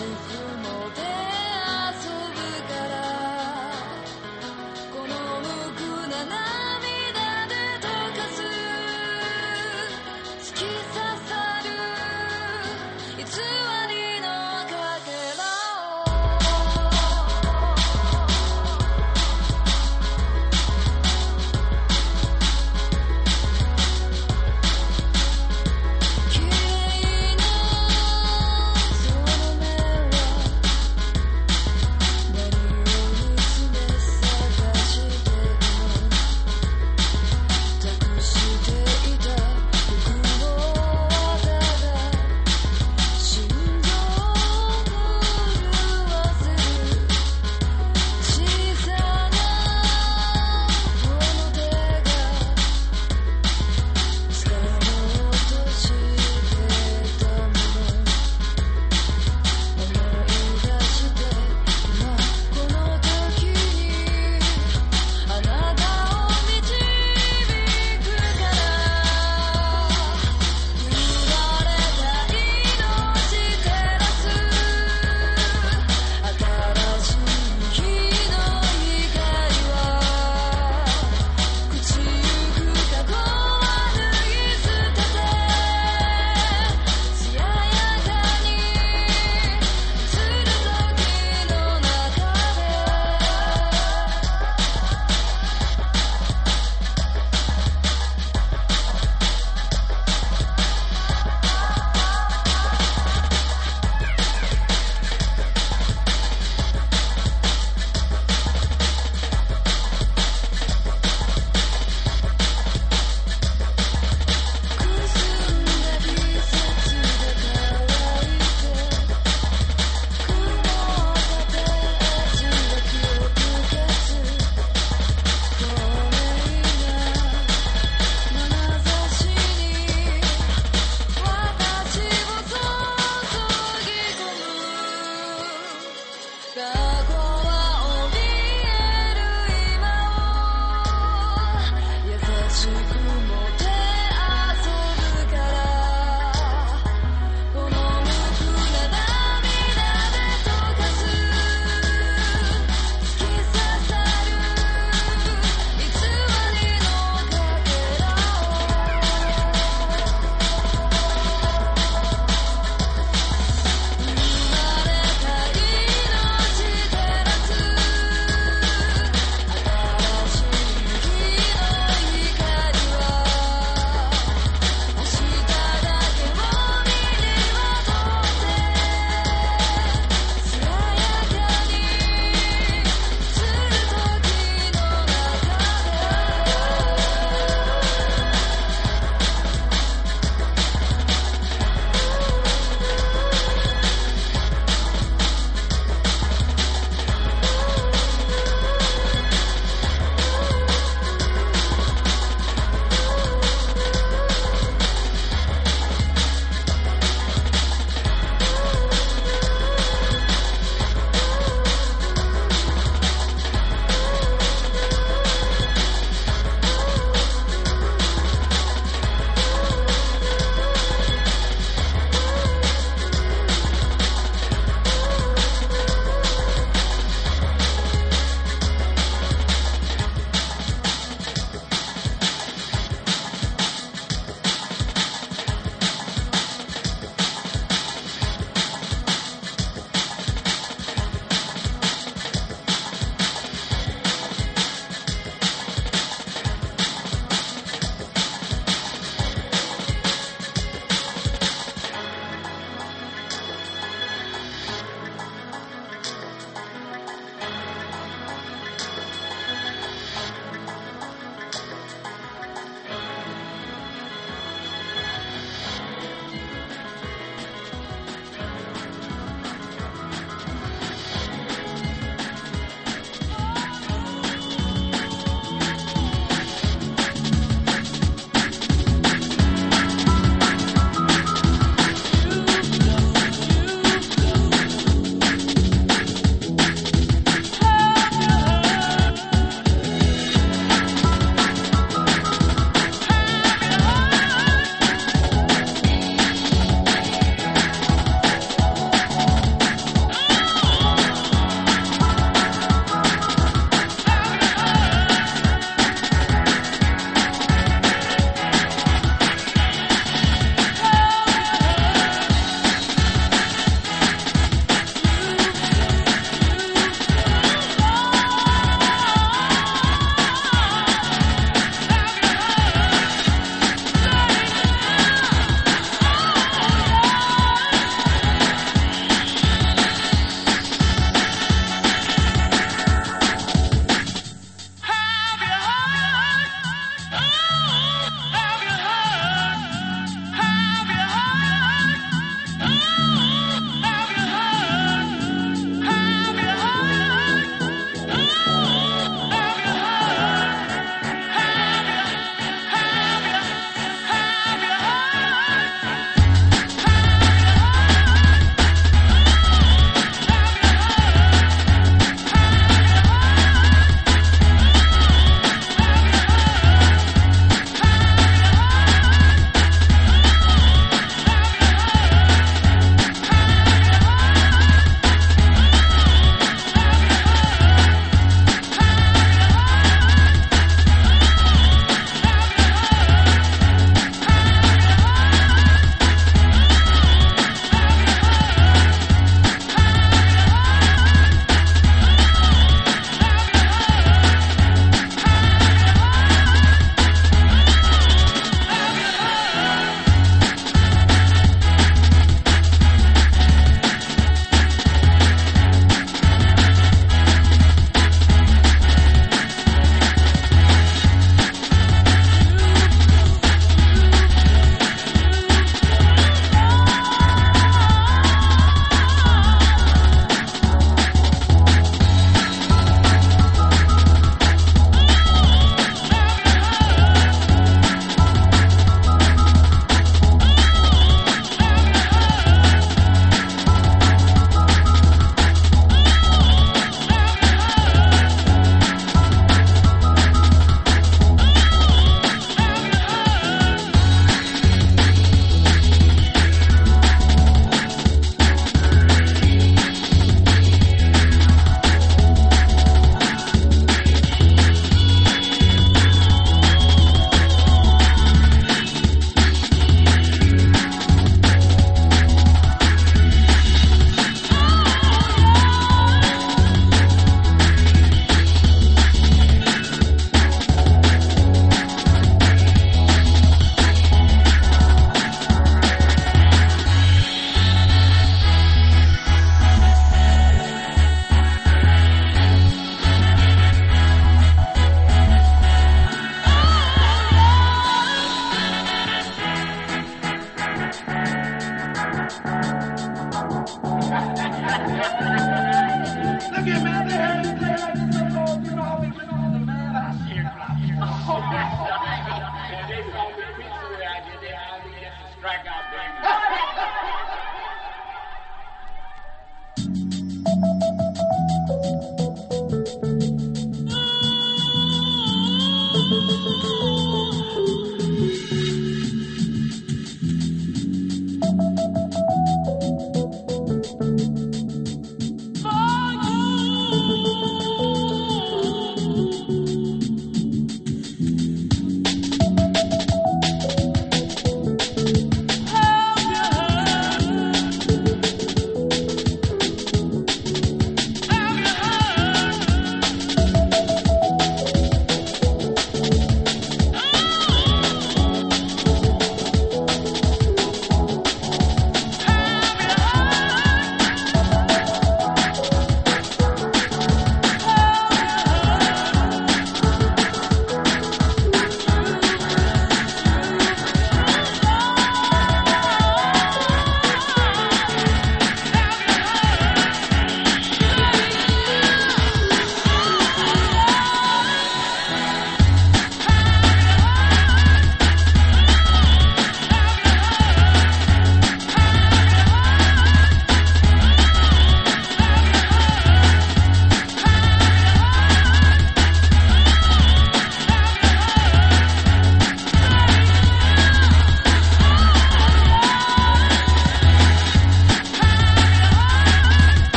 you.